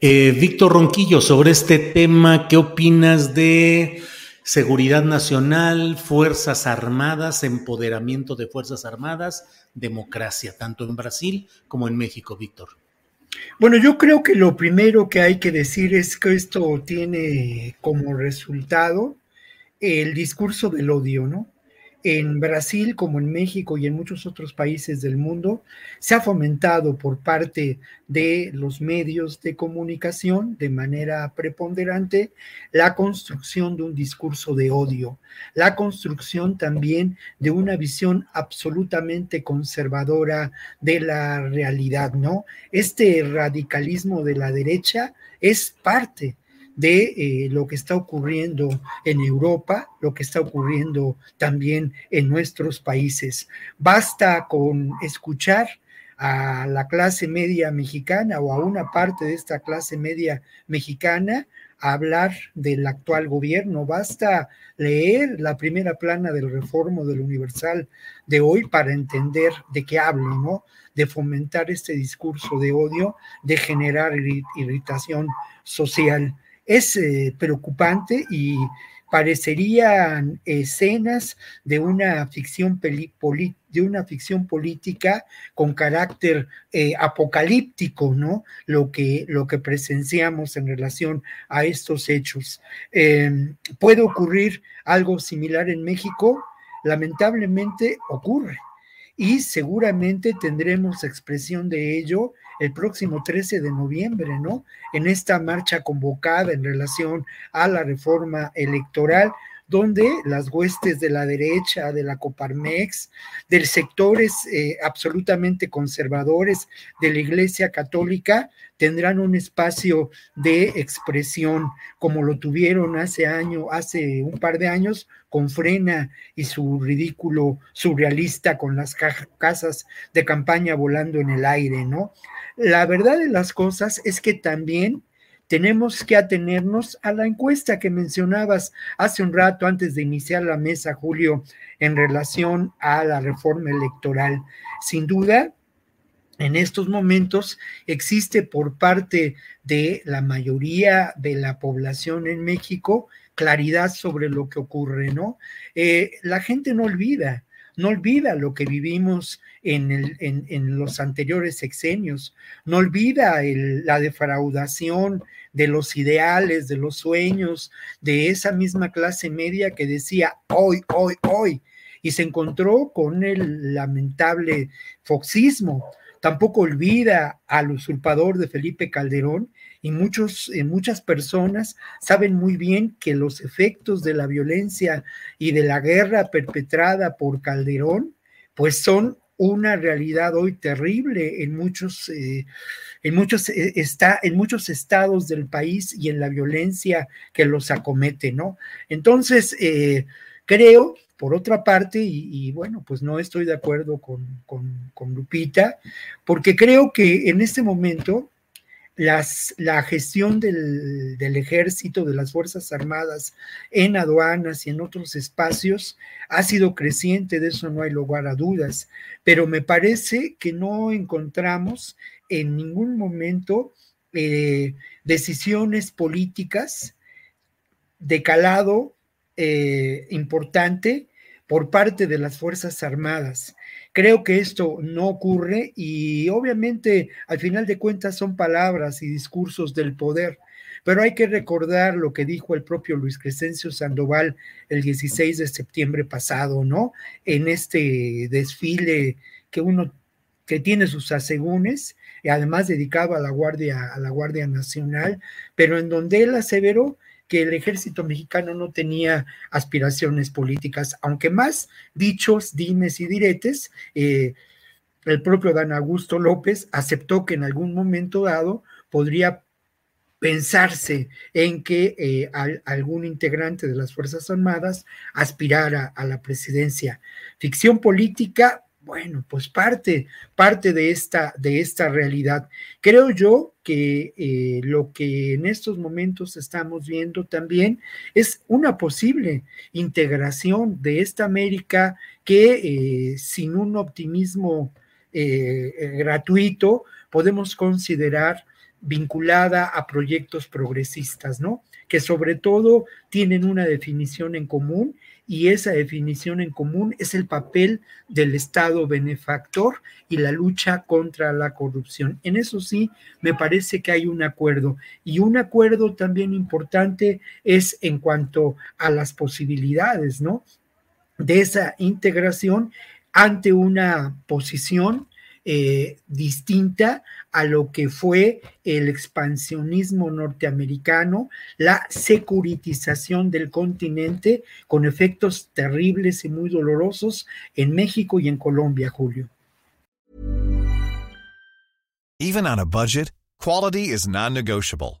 Eh, Víctor Ronquillo, sobre este tema, ¿qué opinas de seguridad nacional, Fuerzas Armadas, empoderamiento de Fuerzas Armadas, democracia, tanto en Brasil como en México, Víctor? Bueno, yo creo que lo primero que hay que decir es que esto tiene como resultado el discurso del odio, ¿no? En Brasil como en México y en muchos otros países del mundo, se ha fomentado por parte de los medios de comunicación de manera preponderante la construcción de un discurso de odio, la construcción también de una visión absolutamente conservadora de la realidad, ¿no? Este radicalismo de la derecha es parte de eh, lo que está ocurriendo en Europa, lo que está ocurriendo también en nuestros países. Basta con escuchar a la clase media mexicana o a una parte de esta clase media mexicana hablar del actual gobierno. Basta leer la primera plana del Reformo del Universal de hoy para entender de qué hablo, ¿no? De fomentar este discurso de odio, de generar irritación social es eh, preocupante y parecerían escenas de una ficción de una ficción política con carácter eh, apocalíptico, ¿no? Lo que, lo que presenciamos en relación a estos hechos. Em, ¿Puede ocurrir algo similar en México? Lamentablemente ocurre y seguramente tendremos expresión de ello el próximo 13 de noviembre, ¿no? En esta marcha convocada en relación a la reforma electoral, donde las huestes de la derecha, de la Coparmex, de sectores eh, absolutamente conservadores de la Iglesia Católica, tendrán un espacio de expresión como lo tuvieron hace año, hace un par de años con Frena y su ridículo surrealista con las casas de campaña volando en el aire, ¿no? La verdad de las cosas es que también tenemos que atenernos a la encuesta que mencionabas hace un rato antes de iniciar la mesa, Julio, en relación a la reforma electoral. Sin duda, en estos momentos existe por parte de la mayoría de la población en México claridad sobre lo que ocurre, ¿no? Eh, la gente no olvida, no olvida lo que vivimos en, el, en, los anteriores sexenios, no olvida la defraudación de los ideales, de los sueños, de esa misma clase media que decía hoy, hoy, hoy, y se encontró con el lamentable foxismo. Tampoco olvida al usurpador de Felipe Calderón y muchos, eh, muchas personas saben muy bien que los efectos de la violencia y de la guerra perpetrada por Calderón, pues son una realidad hoy terrible en muchos, eh, en, muchos eh, está, en muchos estados del país y en la violencia que los acomete, ¿no? Entonces, creo, por otra parte, y, bueno, pues no estoy de acuerdo con, con, Lupita, porque creo que en este momento la gestión del, ejército, de las Fuerzas Armadas en aduanas y en otros espacios ha sido creciente, de eso no hay lugar a dudas, pero me parece que no encontramos en ningún momento eh, decisiones políticas de calado eh, importante por parte de las Fuerzas Armadas. Creo que esto no ocurre y obviamente al final de cuentas son palabras y discursos del poder, pero hay que recordar lo que dijo el propio Luis Crescencio Sandoval el 16 de septiembre pasado, ¿no? En este desfile que uno que tiene sus asegúnes, y además dedicado a la Guardia, a la Guardia Nacional, pero en donde él aseveró que el ejército mexicano no tenía aspiraciones políticas, aunque más dichos, dimes y diretes, eh, el propio Dan Augusto López aceptó que en algún momento dado podría pensarse en que eh, algún integrante de las Fuerzas Armadas aspirara a la presidencia. Ficción política, bueno, pues parte, parte de esta, de esta realidad. Creo yo que eh, lo que en estos momentos estamos viendo también es una posible integración de esta América que eh, sin un optimismo eh, gratuito podemos considerar vinculada a proyectos progresistas, ¿no? Que sobre todo tienen una definición en común y esa definición en común es el papel del Estado benefactor y la lucha contra la corrupción. En eso sí, me parece que hay un acuerdo y un acuerdo también importante es en cuanto a las posibilidades, ¿no? De esa integración ante una posición eh, distinta a lo que fue el expansionismo norteamericano, la securitización del continente con efectos terribles y muy dolorosos en México y en Colombia, Julio. Even on a budget, quality is non-negotiable.